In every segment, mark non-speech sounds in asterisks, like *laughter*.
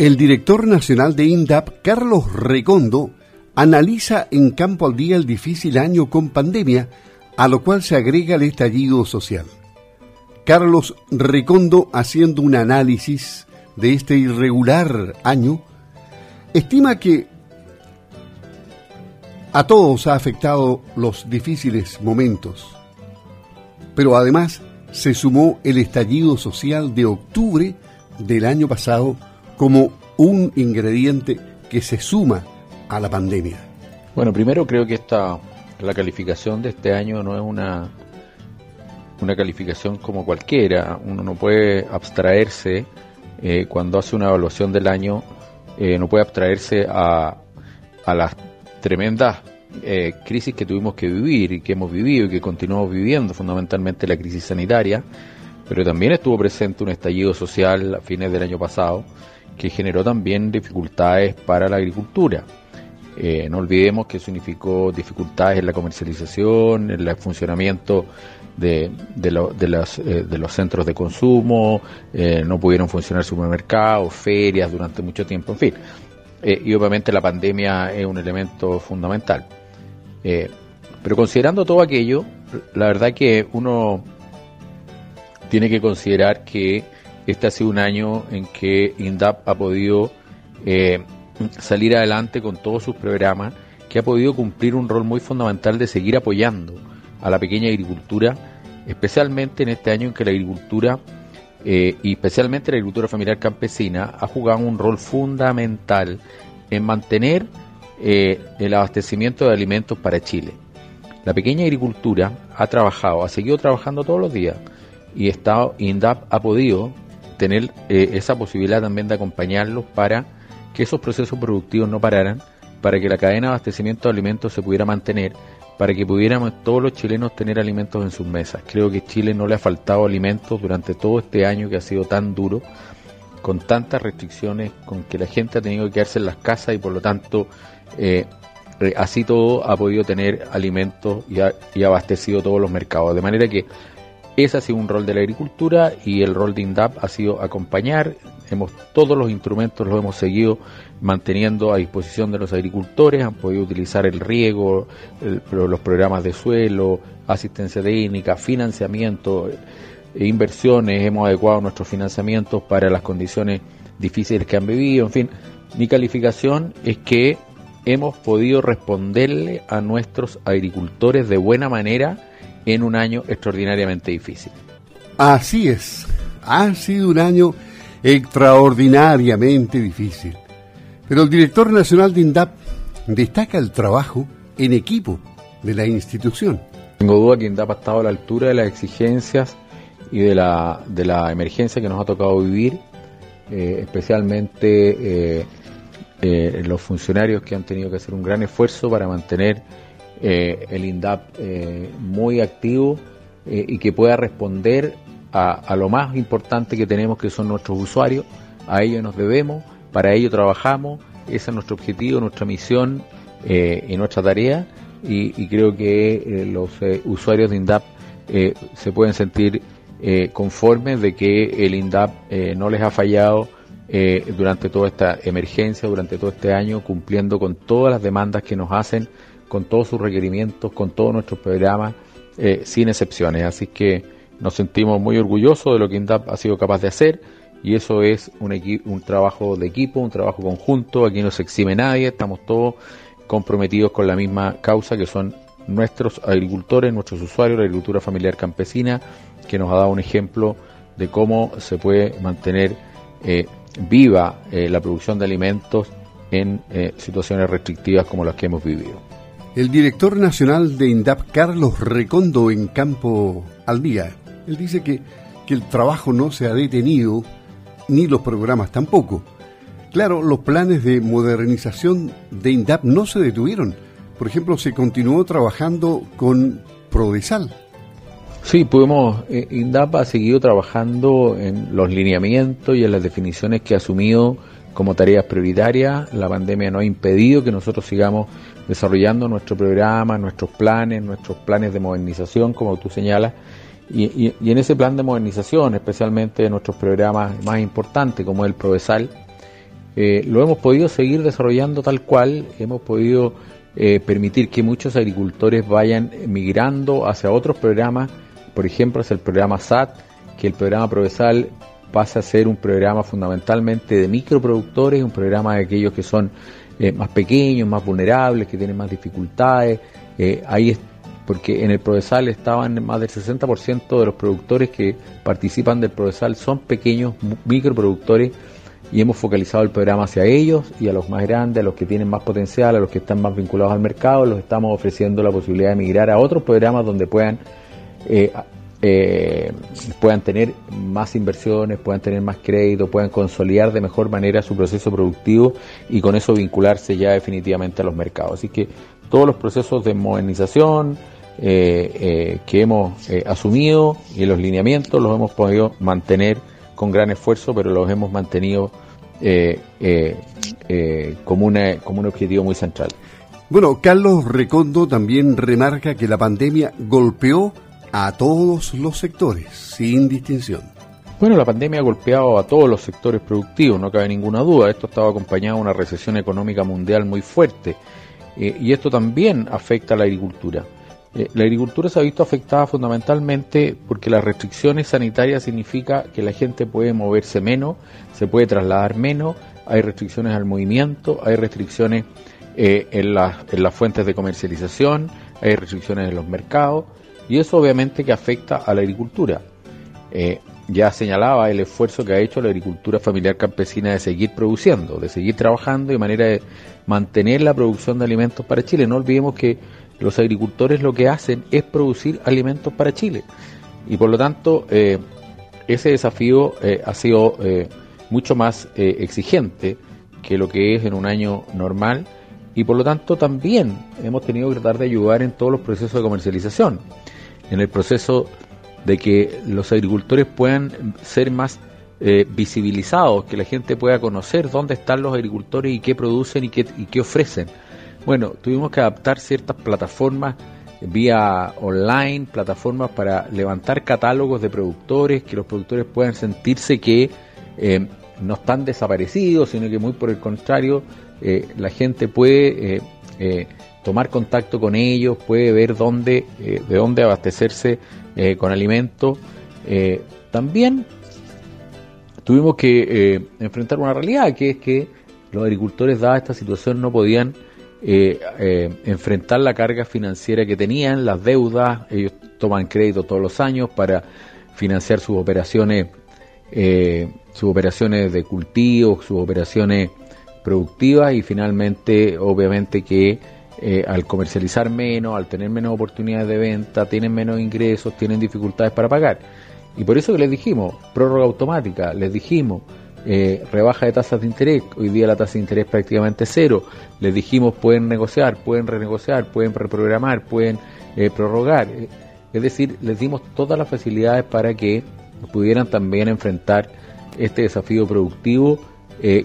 El director nacional de INDAP, Carlos Recondo, analiza en campo al día el difícil año con pandemia, a lo cual se agrega el estallido social. Carlos Recondo, haciendo un análisis de este irregular año, estima que a todos ha afectado los difíciles momentos, pero además se sumó el estallido social de octubre del año pasado como un ingrediente que se suma a la pandemia? Bueno, primero creo que esta la calificación de este año no es una una calificación como cualquiera. Uno no puede abstraerse eh, cuando hace una evaluación del año, eh, no puede abstraerse a, a las tremendas eh, crisis que tuvimos que vivir y que hemos vivido y que continuamos viviendo, fundamentalmente la crisis sanitaria, pero también estuvo presente un estallido social a fines del año pasado que generó también dificultades para la agricultura. Eh, no olvidemos que significó dificultades en la comercialización, en el funcionamiento de, de, eh, los centros de consumo, eh, no pudieron funcionar supermercados, ferias durante mucho tiempo, en fin. y obviamente la pandemia es un elemento fundamental. pero considerando todo aquello, la verdad que uno tiene que considerar que este ha sido un año en que INDAP ha podido eh, salir adelante con todos sus programas, que ha podido cumplir un rol muy fundamental de seguir apoyando a la pequeña agricultura, especialmente en este año en que la agricultura eh, y especialmente la agricultura familiar campesina ha jugado un rol fundamental en mantener eh, el abastecimiento de alimentos para Chile. La pequeña agricultura ha trabajado, ha seguido trabajando todos los días y Estado INDAP ha podido tener eh, esa posibilidad también de acompañarlos para que esos procesos productivos no pararan, para que la cadena de abastecimiento de alimentos se pudiera mantener, para que pudiéramos todos los chilenos tener alimentos en sus mesas. Creo que Chile no le ha faltado alimentos durante todo este año que ha sido tan duro, con tantas restricciones, con que la gente ha tenido que quedarse en las casas y por lo tanto eh, así todo ha podido tener alimentos y, ha, y abastecido todos los mercados. De manera que ese ha sido un rol de la agricultura y el rol de INDAP ha sido acompañar. Hemos, todos los instrumentos los hemos seguido manteniendo a disposición de los agricultores, han podido utilizar el riego, los programas de suelo, asistencia técnica, financiamiento, e inversiones, hemos adecuado nuestros financiamientos para las condiciones difíciles que han vivido, en fin, mi calificación es que hemos podido responderle a nuestros agricultores de buena manera en un año extraordinariamente difícil. Así es, ha sido un año extraordinariamente difícil. Pero el director nacional de INDAP destaca el trabajo en equipo de la institución. Tengo duda que INDAP ha estado a la altura de las exigencias y de la, de la emergencia que nos ha tocado vivir, eh, especialmente eh, eh, los funcionarios que han tenido que hacer un gran esfuerzo para mantener eh, el INDAP eh, muy activo eh, y que pueda responder a, lo más importante que tenemos que son nuestros usuarios, a ellos nos debemos, para ello trabajamos, ese es nuestro objetivo, nuestra misión y nuestra tarea. Y, creo que los usuarios de INDAP se pueden sentir conformes de que el INDAP no les ha fallado durante toda esta emergencia, durante todo este año, cumpliendo con todas las demandas que nos hacen con todos sus requerimientos, con todos nuestros programas, eh, sin excepciones. Así que nos sentimos muy orgullosos de lo que INDAP ha sido capaz de hacer y eso es un, un trabajo de equipo, un trabajo conjunto, aquí no se exime nadie, estamos todos comprometidos con la misma causa que son nuestros agricultores, nuestros usuarios, la agricultura familiar campesina, que nos ha dado un ejemplo de cómo se puede mantener eh, viva eh, la producción de alimentos en situaciones restrictivas como las que hemos vivido. El director nacional de INDAP, Carlos Recondo, en Campo al Día, él dice que, que el trabajo no se ha detenido, ni los programas tampoco. Claro, los planes de modernización de INDAP no se detuvieron. Por ejemplo, se continuó trabajando con Prodesal. Sí, pudimos, eh, INDAP ha seguido trabajando en los lineamientos y en las definiciones que ha asumido como tareas prioritarias. La pandemia no ha impedido que nosotros sigamos desarrollando nuestro programa, nuestros planes, nuestros planes de modernización, como tú señalas, y, en ese plan de modernización, especialmente nuestros programas más importantes, como el Provesal, eh, lo hemos podido seguir desarrollando tal cual, hemos podido eh, permitir que muchos agricultores vayan migrando hacia otros programas, por ejemplo, hacia el programa SAT, que el programa Provesal pasa a ser un programa fundamentalmente de microproductores, un programa de aquellos que son eh, más pequeños, más vulnerables, que tienen más dificultades. ahí porque en el Provesal estaban más del 60% de los productores que participan del Provesal son pequeños microproductores y hemos focalizado el programa hacia ellos y a los más grandes, a los que tienen más potencial, a los que están más vinculados al mercado, los estamos ofreciendo la posibilidad de migrar a otros programas donde puedan eh, eh, puedan tener más inversiones, puedan tener más crédito, puedan consolidar de mejor manera su proceso productivo y con eso vincularse ya definitivamente a los mercados. Así que todos los procesos de modernización eh, que hemos asumido y los lineamientos los hemos podido mantener con gran esfuerzo, pero los hemos mantenido eh, eh, eh, como, una, como un objetivo muy central. Bueno, Carlos Recondo también remarca que la pandemia golpeó a todos los sectores, sin distinción. Bueno, la pandemia ha golpeado a todos los sectores productivos, no cabe ninguna duda. Esto estaba acompañado de una recesión económica mundial muy fuerte y esto también afecta a la agricultura. Eh, la agricultura se ha visto afectada fundamentalmente porque las restricciones sanitarias significa que la gente puede moverse menos, se puede trasladar menos, hay restricciones al movimiento, hay restricciones eh, en, las fuentes de comercialización, hay restricciones en los mercados y eso obviamente que afecta a la agricultura. Eh, ya señalaba el esfuerzo que ha hecho la agricultura familiar campesina de seguir produciendo, de seguir trabajando de manera de mantener la producción de alimentos para Chile. No olvidemos que los agricultores lo que hacen es producir alimentos para Chile. Y por lo tanto, eh, ese desafío eh, ha sido mucho más exigente que lo que es en un año normal. Y por lo tanto también hemos tenido que tratar de ayudar en todos los procesos de comercialización, en el proceso de que los agricultores puedan ser más visibilizados, que la gente pueda conocer dónde están los agricultores y qué producen y qué, y qué ofrecen. Bueno, tuvimos que adaptar ciertas plataformas vía online, plataformas para levantar catálogos de productores, que los productores puedan sentirse que eh, no están desaparecidos, sino que muy por el contrario, eh, la gente puede eh, tomar contacto con ellos, puede ver dónde, de dónde abastecerse con alimentos. también tuvimos que enfrentar una realidad, que es que los agricultores, dada esta situación, no podían eh, eh, enfrentar la carga financiera que tenían, las deudas, ellos toman crédito todos los años para financiar sus operaciones, eh, sus operaciones de cultivo, sus operaciones productivas y finalmente, obviamente que al comercializar menos, al tener menos oportunidades de venta, tienen menos ingresos, tienen dificultades para pagar. Y por eso que les dijimos, prórroga automática, les dijimos, eh, rebaja de tasas de interés, hoy día la tasa de interés prácticamente cero, les dijimos pueden negociar, pueden renegociar, pueden reprogramar, pueden eh, prorrogar, eh, es decir, les dimos todas las facilidades para que pudieran también enfrentar este desafío productivo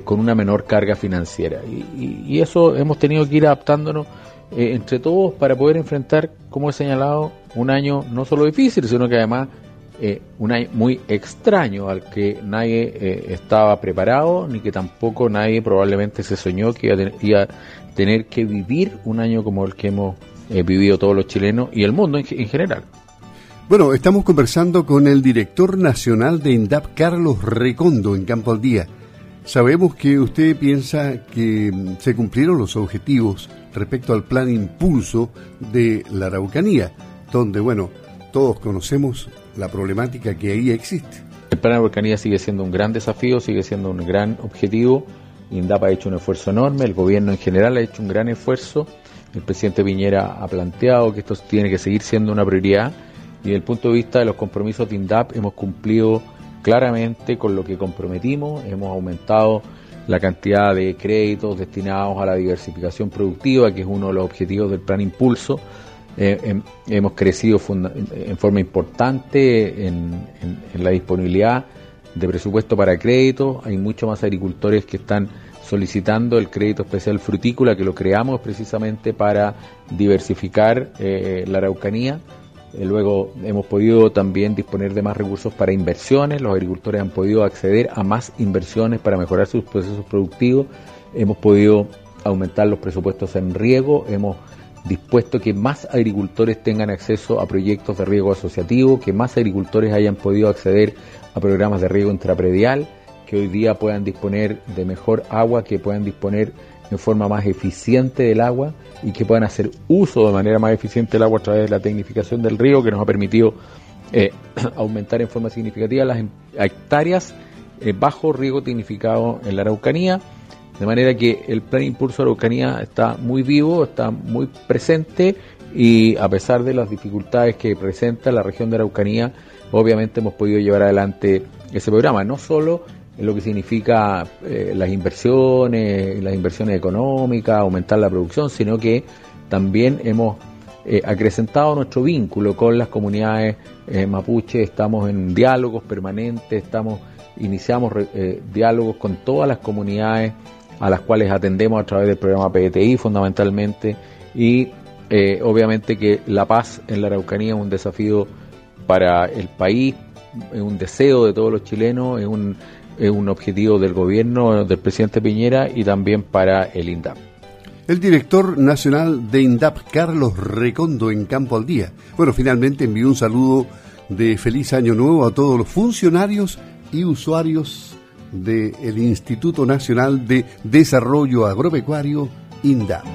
con una menor carga financiera. Y, y, eso hemos tenido que ir adaptándonos entre todos para poder enfrentar, como he señalado, un año no solo difícil, sino que además eh, un año muy extraño al que nadie eh, estaba preparado, ni que tampoco nadie probablemente se soñó que iba a, tener, que vivir un año como el que hemos eh, vivido todos los chilenos y el mundo en, general. Bueno, estamos conversando con el director nacional de INDAP, Carlos Recondo, en Campo al Día. Sabemos que usted piensa que mm, se cumplieron los objetivos respecto al plan impulso de la Araucanía, donde, bueno, todos conocemos la problemática que ahí existe. El plan Araucanía sigue siendo un gran desafío, sigue siendo un gran objetivo. INDAP ha hecho un esfuerzo enorme, el gobierno en general ha hecho un gran esfuerzo. El presidente Piñera ha planteado que esto tiene que seguir siendo una prioridad y desde el punto de vista de los compromisos de INDAP hemos cumplido claramente con lo que comprometimos, hemos aumentado la cantidad de créditos destinados a la diversificación productiva, que es uno de los objetivos del plan Impulso, eh, hemos crecido en forma importante en, la disponibilidad de presupuesto para crédito. Hay muchos más agricultores que están solicitando el crédito especial frutícola, que lo creamos precisamente para diversificar eh, la Araucanía. Eh, luego hemos podido también disponer de más recursos para inversiones, los agricultores han podido acceder a más inversiones para mejorar sus procesos productivos, hemos podido aumentar los presupuestos en riego, hemos dispuesto que más agricultores tengan acceso a proyectos de riego asociativo, que más agricultores hayan podido acceder a programas de riego intrapredial, que hoy día puedan disponer de mejor agua, que puedan disponer en forma más eficiente del agua y que puedan hacer uso de manera más eficiente del agua a través de la tecnificación del río, que nos ha permitido eh, *clears throat* aumentar en forma significativa las hectáreas eh, bajo riego tecnificado en la Araucanía, de manera que el plan Impulso Araucanía está muy vivo, está muy presente y a pesar de las dificultades que presenta la región de Araucanía, obviamente hemos podido llevar adelante ese programa, no solo en lo que significa eh, las inversiones, las inversiones económicas, aumentar la producción, sino que también hemos eh, acrecentado nuestro vínculo con las comunidades eh, mapuche, estamos en diálogos permanentes, estamos iniciamos diálogos con todas las comunidades a las cuales atendemos a través del programa PTI fundamentalmente. Y obviamente que la paz en la Araucanía es un desafío para el país, es un deseo de todos los chilenos, es un es un objetivo del gobierno del presidente Piñera y también para el INDAP. El director nacional de INDAP, Carlos Recondo, en Campo al Día. Bueno, finalmente envió un saludo de feliz año nuevo a todos los funcionarios y usuarios del Instituto Nacional de Desarrollo Agropecuario, INDAP.